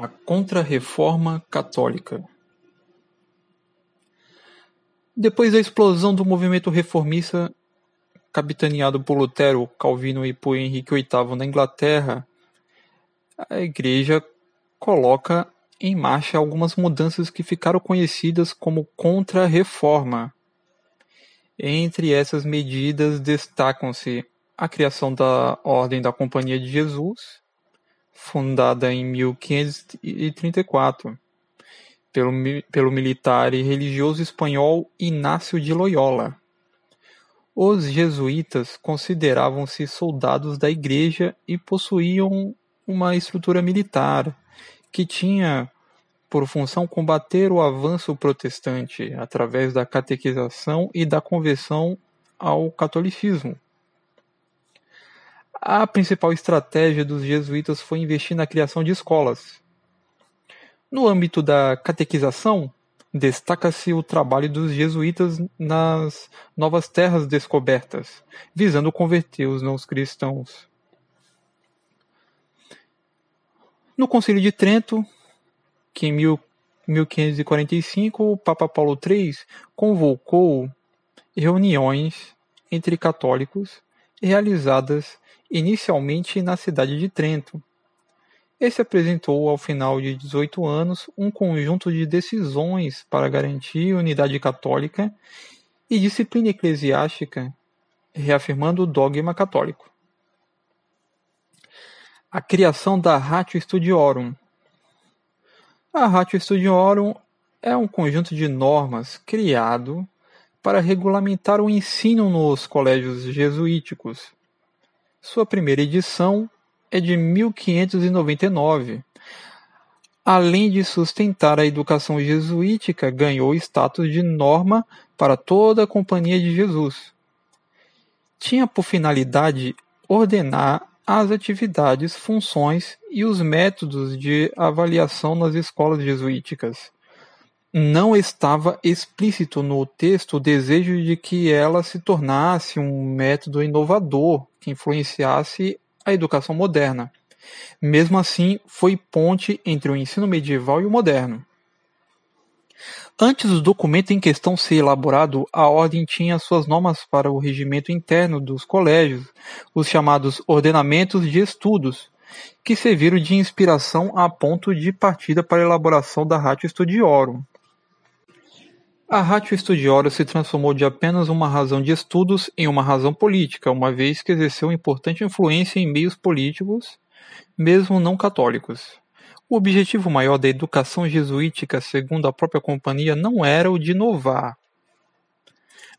A Contra-Reforma Católica Depois da explosão do movimento reformista capitaneado por Lutero, Calvino e por Henrique VIII na Inglaterra, a Igreja coloca em marcha algumas mudanças que ficaram conhecidas como Contra-Reforma. Entre essas medidas destacam-se a criação da Ordem da Companhia de Jesus, fundada em 1534 pelo, pelo militar e religioso espanhol Inácio de Loyola. Os jesuítas consideravam-se soldados da Igreja e possuíam uma estrutura militar que tinha por função combater o avanço protestante através da catequização e da conversão ao catolicismo. A principal estratégia dos jesuítas foi investir na criação de escolas. No âmbito da catequização, destaca-se o trabalho dos jesuítas nas novas terras descobertas, visando converter os não cristãos. No Concílio de Trento, que em 1545 o Papa Paulo III convocou reuniões entre católicos realizadas inicialmente na cidade de Trento. Esse apresentou, ao final de 18 anos, um conjunto de decisões para garantir unidade católica e disciplina eclesiástica, reafirmando o dogma católico. A criação da Ratio Studiorum. A Ratio Studiorum é um conjunto de normas criado para regulamentar o ensino nos colégios jesuíticos sua primeira edição é de 1599. Além de sustentar a educação jesuítica, ganhou status de norma para toda a Companhia de Jesus. Tinha por finalidade ordenar as atividades, funções e os métodos de avaliação nas escolas jesuíticas não estava explícito no texto o desejo de que ela se tornasse um método inovador que influenciasse a educação moderna. Mesmo assim, foi ponte entre o ensino medieval e o moderno. Antes do documento em questão ser elaborado, a ordem tinha suas normas para o regimento interno dos colégios, os chamados ordenamentos de estudos, que serviram de inspiração a ponto de partida para a elaboração da Ratio Studiorum, a Ratio Studiorum se transformou de apenas uma razão de estudos em uma razão política, uma vez que exerceu importante influência em meios políticos, mesmo não católicos. O objetivo maior da educação jesuítica, segundo a própria companhia, não era o de inovar,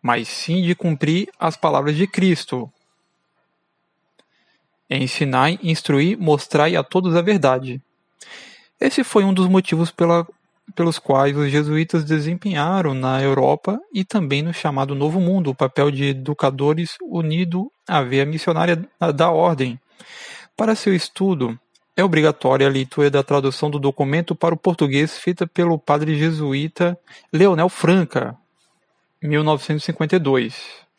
mas sim de cumprir as palavras de Cristo. Ensinar, instruir, mostrar a todos a verdade. Esse foi um dos motivos pela pelos quais os jesuítas desempenharam na Europa e também no chamado Novo Mundo o papel de educadores unido à veia missionária da ordem. Para seu estudo, é obrigatória a leitura da tradução do documento para o português feita pelo padre jesuíta Leonel Franca, 1952.